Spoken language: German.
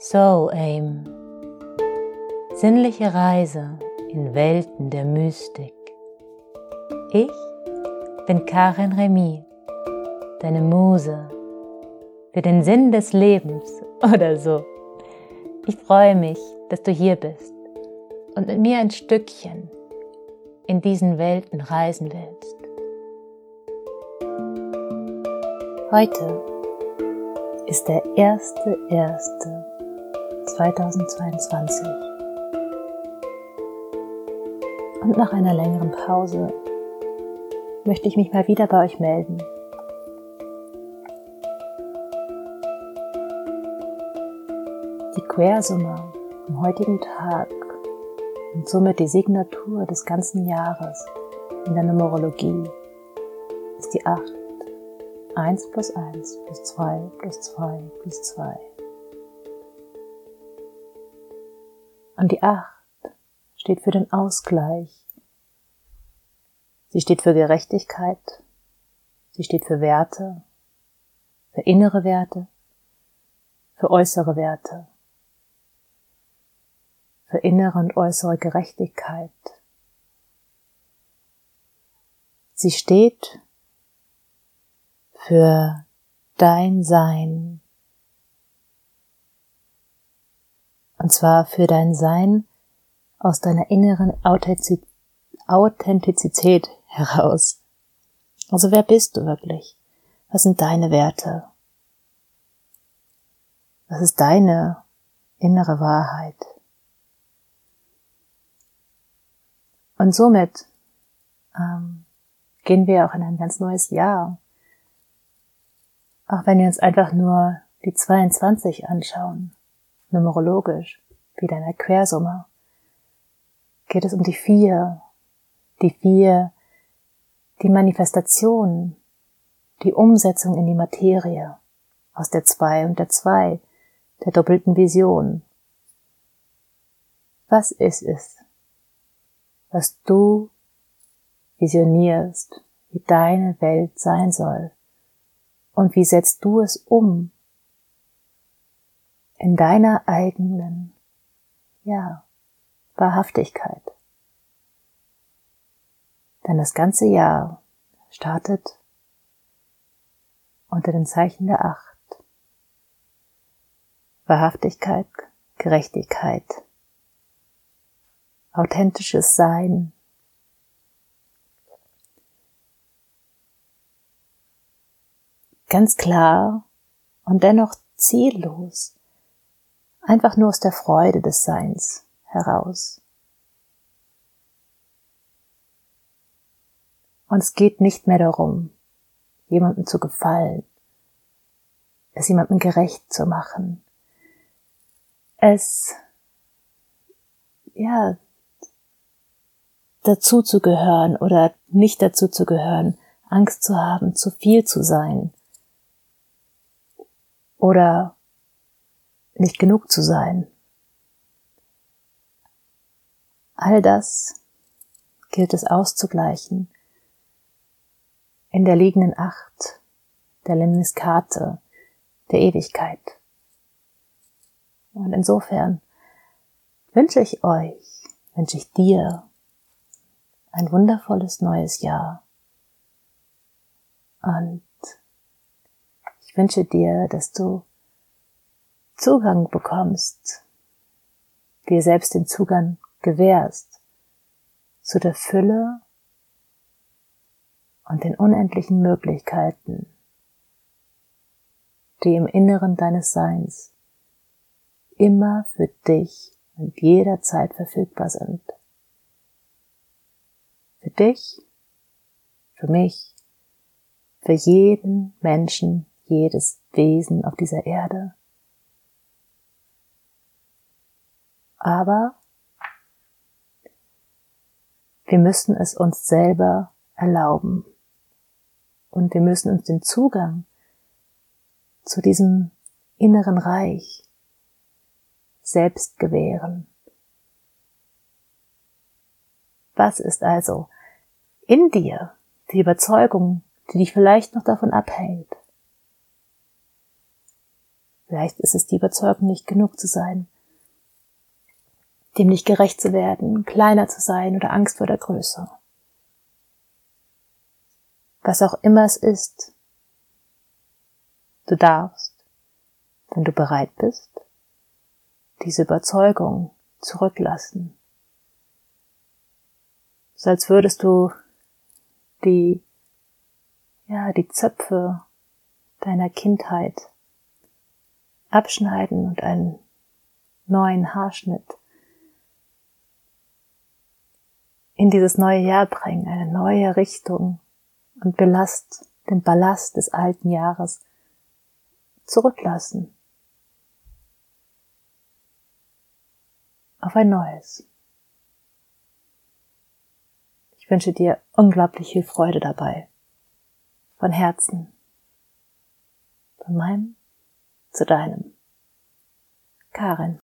Soul Aim. Sinnliche Reise in Welten der Mystik. Ich bin Karin Remy, deine Muse für den Sinn des Lebens oder so. Ich freue mich, dass du hier bist und mit mir ein Stückchen in diesen Welten reisen willst. Heute ist der erste erste 2022. Und nach einer längeren Pause möchte ich mich mal wieder bei euch melden. Die Quersumme am heutigen Tag und somit die Signatur des ganzen Jahres in der Numerologie ist die 8. 1 plus 1 plus 2 plus 2 plus 2. Und die Acht steht für den Ausgleich. Sie steht für Gerechtigkeit. Sie steht für Werte, für innere Werte, für äußere Werte, für innere und äußere Gerechtigkeit. Sie steht für dein Sein Und zwar für dein Sein aus deiner inneren Authentizität heraus. Also wer bist du wirklich? Was sind deine Werte? Was ist deine innere Wahrheit? Und somit ähm, gehen wir auch in ein ganz neues Jahr. Auch wenn wir uns einfach nur die 22 anschauen numerologisch, wie deine Quersumme, geht es um die vier, die vier, die Manifestation, die Umsetzung in die Materie aus der zwei und der zwei, der doppelten Vision. Was ist es, was du visionierst, wie deine Welt sein soll? Und wie setzt du es um in deiner eigenen, ja, Wahrhaftigkeit. Denn das ganze Jahr startet unter dem Zeichen der Acht. Wahrhaftigkeit, Gerechtigkeit, authentisches Sein, ganz klar und dennoch ziellos. Einfach nur aus der Freude des Seins heraus. Und es geht nicht mehr darum, jemandem zu gefallen, es jemandem gerecht zu machen, es, ja, dazu zu gehören oder nicht dazu zu gehören, Angst zu haben, zu viel zu sein oder nicht genug zu sein. All das gilt es auszugleichen in der liegenden Acht, der Lemniskate, der Ewigkeit. Und insofern wünsche ich euch, wünsche ich dir ein wundervolles neues Jahr. Und wünsche dir, dass du Zugang bekommst, dir selbst den Zugang gewährst zu der Fülle und den unendlichen Möglichkeiten, die im Inneren deines Seins immer für dich und jederzeit verfügbar sind. Für dich, für mich, für jeden Menschen, jedes Wesen auf dieser Erde. aber wir müssen es uns selber erlauben. Und wir müssen uns den Zugang zu diesem inneren Reich selbst gewähren. Was ist also in dir die Überzeugung, die dich vielleicht noch davon abhält. Vielleicht ist es die Überzeugung, nicht genug zu sein, dem nicht gerecht zu werden, kleiner zu sein oder Angst vor der Größe. Was auch immer es ist, du darfst, wenn du bereit bist, diese Überzeugung zurücklassen. So als würdest du die, ja, die Zöpfe deiner Kindheit abschneiden und einen neuen Haarschnitt in dieses neue Jahr bringen, eine neue Richtung und belast, den Ballast des alten Jahres zurücklassen. Auf ein neues. Ich wünsche dir unglaublich viel Freude dabei. Von Herzen. Von meinem zu deinem. Karin.